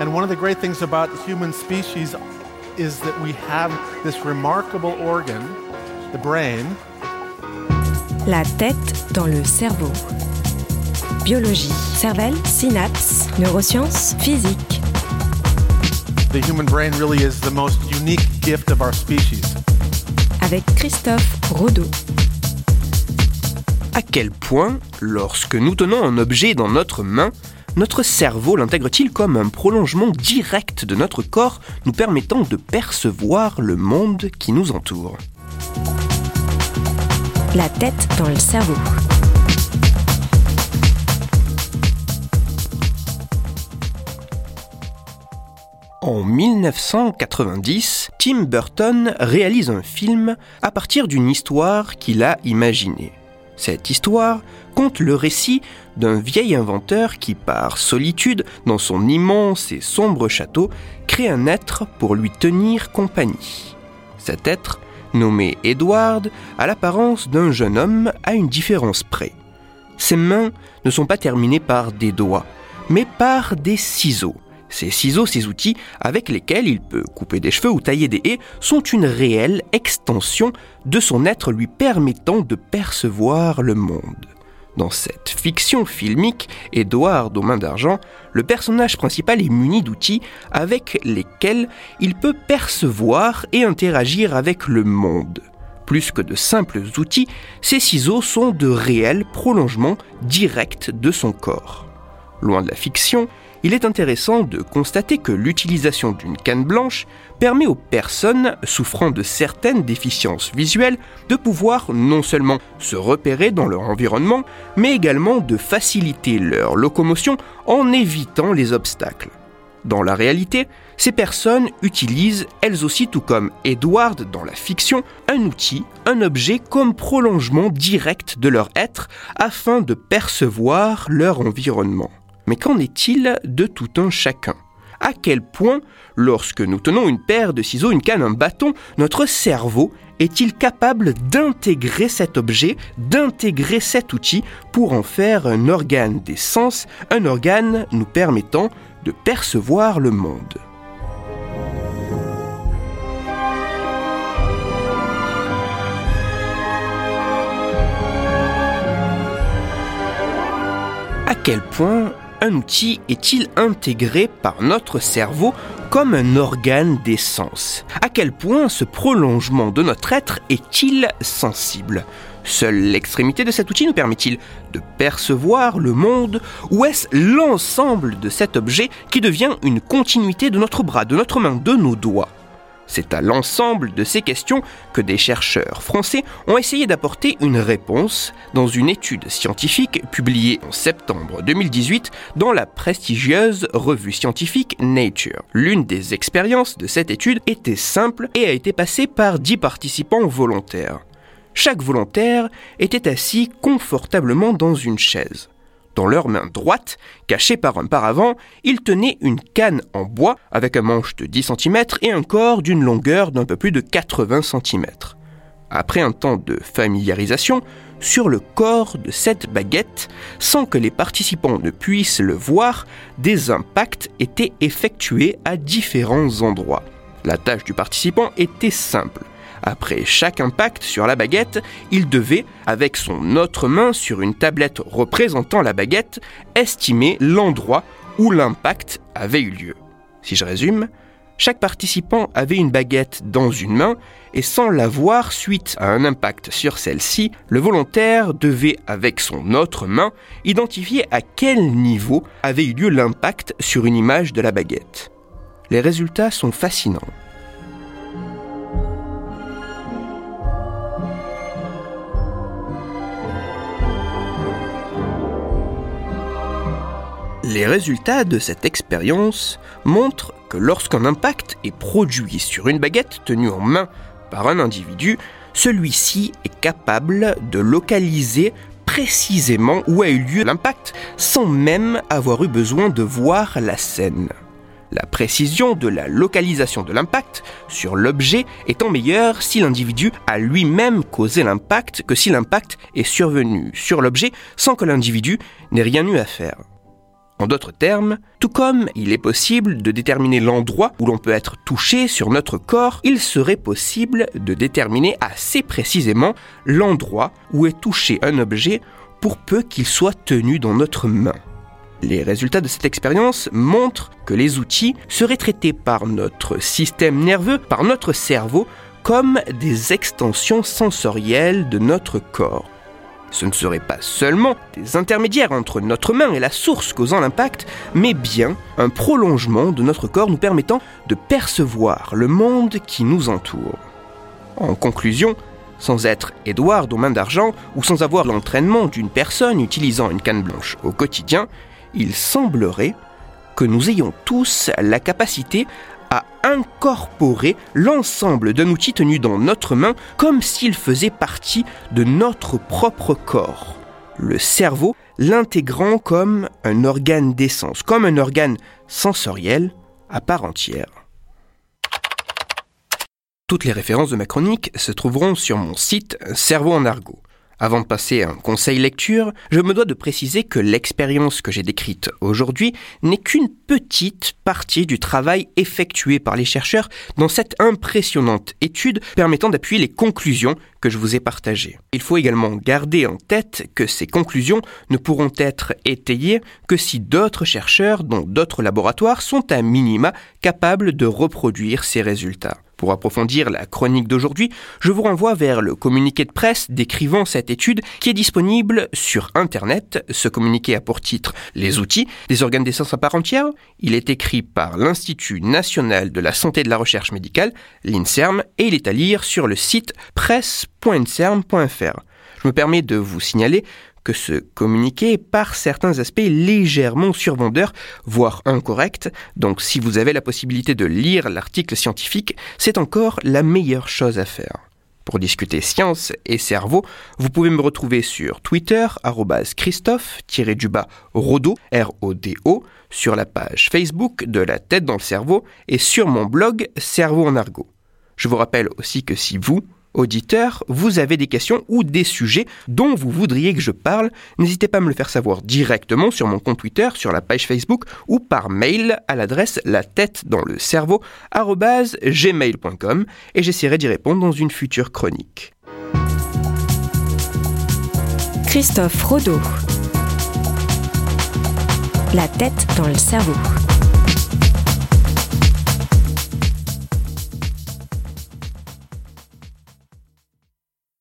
And one of the great things about human species is that we have this remarkable organ, the brain. La tête dans le cerveau. Biologie, cervelle, synapses, neurosciences, physique. The human brain really is the most unique gift of our species. Avec Christophe Rodeau. À quel point, lorsque nous tenons un objet dans notre main, notre cerveau l'intègre-t-il comme un prolongement direct de notre corps, nous permettant de percevoir le monde qui nous entoure? La tête dans le cerveau. En 1990, Tim Burton réalise un film à partir d'une histoire qu'il a imaginée. Cette histoire conte le récit d'un vieil inventeur qui, par solitude, dans son immense et sombre château, crée un être pour lui tenir compagnie. Cet être, nommé Edward, a l'apparence d'un jeune homme à une différence près. Ses mains ne sont pas terminées par des doigts, mais par des ciseaux. Ces ciseaux, ces outils avec lesquels il peut couper des cheveux ou tailler des haies, sont une réelle extension de son être lui permettant de percevoir le monde. Dans cette fiction filmique, Edward aux mains d'argent, le personnage principal est muni d'outils avec lesquels il peut percevoir et interagir avec le monde. Plus que de simples outils, ces ciseaux sont de réels prolongements directs de son corps. Loin de la fiction, il est intéressant de constater que l'utilisation d'une canne blanche permet aux personnes souffrant de certaines déficiences visuelles de pouvoir non seulement se repérer dans leur environnement, mais également de faciliter leur locomotion en évitant les obstacles. Dans la réalité, ces personnes utilisent, elles aussi tout comme Edward dans la fiction, un outil, un objet comme prolongement direct de leur être afin de percevoir leur environnement. Mais qu'en est-il de tout un chacun? À quel point, lorsque nous tenons une paire de ciseaux, une canne, un bâton, notre cerveau est-il capable d'intégrer cet objet, d'intégrer cet outil pour en faire un organe des sens, un organe nous permettant de percevoir le monde? À quel point un outil est-il intégré par notre cerveau comme un organe d'essence? À quel point ce prolongement de notre être est-il sensible? Seule l'extrémité de cet outil nous permet-il de percevoir le monde ou est-ce l'ensemble de cet objet qui devient une continuité de notre bras, de notre main, de nos doigts? C'est à l'ensemble de ces questions que des chercheurs français ont essayé d'apporter une réponse dans une étude scientifique publiée en septembre 2018 dans la prestigieuse revue scientifique Nature. L'une des expériences de cette étude était simple et a été passée par 10 participants volontaires. Chaque volontaire était assis confortablement dans une chaise. Dans leur main droite, cachée par un paravent, ils tenaient une canne en bois avec un manche de 10 cm et un corps d'une longueur d'un peu plus de 80 cm. Après un temps de familiarisation, sur le corps de cette baguette, sans que les participants ne puissent le voir, des impacts étaient effectués à différents endroits. La tâche du participant était simple après chaque impact sur la baguette, il devait, avec son autre main sur une tablette représentant la baguette, estimer l'endroit où l'impact avait eu lieu. Si je résume, chaque participant avait une baguette dans une main et sans la voir suite à un impact sur celle-ci, le volontaire devait, avec son autre main, identifier à quel niveau avait eu lieu l'impact sur une image de la baguette. Les résultats sont fascinants. Les résultats de cette expérience montrent que lorsqu'un impact est produit sur une baguette tenue en main par un individu, celui-ci est capable de localiser précisément où a eu lieu l'impact sans même avoir eu besoin de voir la scène. La précision de la localisation de l'impact sur l'objet étant meilleure si l'individu a lui-même causé l'impact que si l'impact est survenu sur l'objet sans que l'individu n'ait rien eu à faire. En d'autres termes, tout comme il est possible de déterminer l'endroit où l'on peut être touché sur notre corps, il serait possible de déterminer assez précisément l'endroit où est touché un objet pour peu qu'il soit tenu dans notre main. Les résultats de cette expérience montrent que les outils seraient traités par notre système nerveux, par notre cerveau, comme des extensions sensorielles de notre corps. Ce ne seraient pas seulement des intermédiaires entre notre main et la source causant l'impact, mais bien un prolongement de notre corps nous permettant de percevoir le monde qui nous entoure. En conclusion, sans être Édouard aux mains d'argent ou sans avoir l'entraînement d'une personne utilisant une canne blanche au quotidien, il semblerait que nous ayons tous la capacité incorporer l'ensemble d'un outil tenu dans notre main comme s'il faisait partie de notre propre corps. Le cerveau l'intégrant comme un organe d'essence, comme un organe sensoriel à part entière. Toutes les références de ma chronique se trouveront sur mon site Cerveau en argot. Avant de passer à un conseil lecture, je me dois de préciser que l'expérience que j'ai décrite aujourd'hui n'est qu'une petite partie du travail effectué par les chercheurs dans cette impressionnante étude permettant d'appuyer les conclusions que je vous ai partagées. Il faut également garder en tête que ces conclusions ne pourront être étayées que si d'autres chercheurs, dont d'autres laboratoires, sont à minima capables de reproduire ces résultats. Pour approfondir la chronique d'aujourd'hui, je vous renvoie vers le communiqué de presse décrivant cette étude qui est disponible sur Internet. Ce communiqué a pour titre Les outils des organes d'essence à part entière. Il est écrit par l'Institut national de la santé et de la recherche médicale, l'INSERM, et il est à lire sur le site presse.inserm.fr. Je me permets de vous signaler que ce communiqué est par certains aspects légèrement survendeur, voire incorrect, donc si vous avez la possibilité de lire l'article scientifique, c'est encore la meilleure chose à faire. Pour discuter science et cerveau, vous pouvez me retrouver sur Twitter, Christophe-du-bas Rodo, R-O-D-O, sur la page Facebook de La tête dans le cerveau et sur mon blog Cerveau en argot. Je vous rappelle aussi que si vous, auditeurs, vous avez des questions ou des sujets dont vous voudriez que je parle, n'hésitez pas à me le faire savoir directement sur mon compte Twitter, sur la page Facebook ou par mail à l'adresse la tête dans le cerveau et j'essaierai d'y répondre dans une future chronique. Christophe Rodeau. La tête dans le cerveau.